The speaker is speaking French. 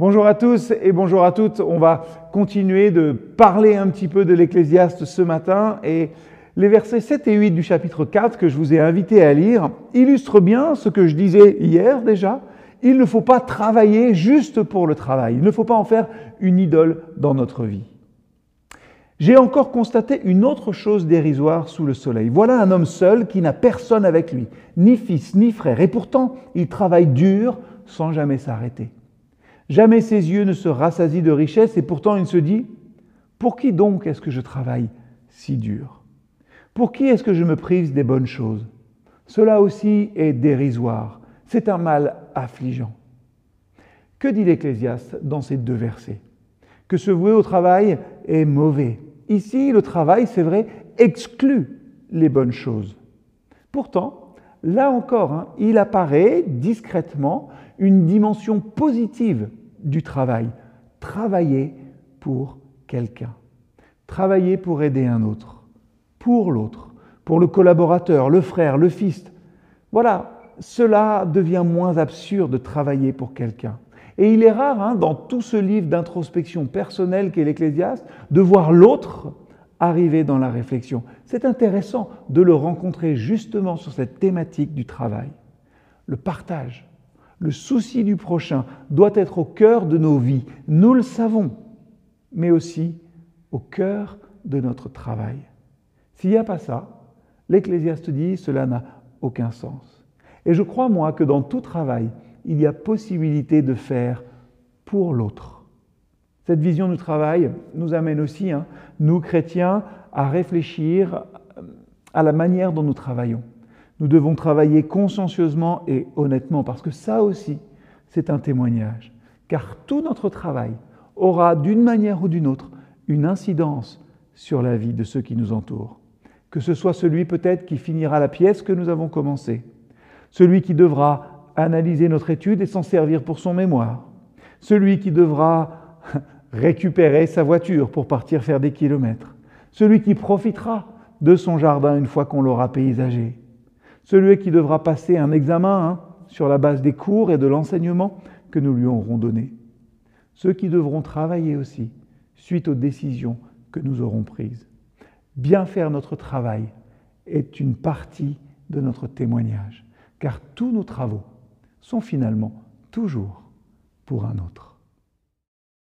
Bonjour à tous et bonjour à toutes. On va continuer de parler un petit peu de l'Ecclésiaste ce matin et les versets 7 et 8 du chapitre 4 que je vous ai invité à lire illustrent bien ce que je disais hier déjà. Il ne faut pas travailler juste pour le travail. Il ne faut pas en faire une idole dans notre vie. J'ai encore constaté une autre chose dérisoire sous le soleil. Voilà un homme seul qui n'a personne avec lui, ni fils, ni frère, et pourtant il travaille dur sans jamais s'arrêter. Jamais ses yeux ne se rassasient de richesse et pourtant il se dit, pour qui donc est-ce que je travaille si dur? Pour qui est-ce que je me prive des bonnes choses? Cela aussi est dérisoire, c'est un mal affligeant. Que dit l'Ecclésiaste dans ces deux versets? Que se vouer au travail est mauvais. Ici, le travail, c'est vrai, exclut les bonnes choses. Pourtant, là encore, hein, il apparaît discrètement une dimension positive du travail. Travailler pour quelqu'un. Travailler pour aider un autre. Pour l'autre. Pour le collaborateur, le frère, le fils. Voilà, cela devient moins absurde de travailler pour quelqu'un. Et il est rare, hein, dans tout ce livre d'introspection personnelle qu'est l'Ecclésiaste, de voir l'autre arriver dans la réflexion. C'est intéressant de le rencontrer justement sur cette thématique du travail. Le partage, le souci du prochain doit être au cœur de nos vies. Nous le savons, mais aussi au cœur de notre travail. S'il n'y a pas ça, l'Ecclésiaste dit cela n'a aucun sens. Et je crois, moi, que dans tout travail, il y a possibilité de faire pour l'autre. Cette vision du travail nous amène aussi, hein, nous chrétiens, à réfléchir à la manière dont nous travaillons. Nous devons travailler consciencieusement et honnêtement, parce que ça aussi, c'est un témoignage. Car tout notre travail aura, d'une manière ou d'une autre, une incidence sur la vie de ceux qui nous entourent. Que ce soit celui peut-être qui finira la pièce que nous avons commencée, celui qui devra analyser notre étude et s'en servir pour son mémoire, celui qui devra récupérer sa voiture pour partir faire des kilomètres, celui qui profitera de son jardin une fois qu'on l'aura paysagé, celui qui devra passer un examen hein, sur la base des cours et de l'enseignement que nous lui aurons donné. Ceux qui devront travailler aussi suite aux décisions que nous aurons prises. Bien faire notre travail est une partie de notre témoignage, car tous nos travaux sont finalement toujours pour un autre.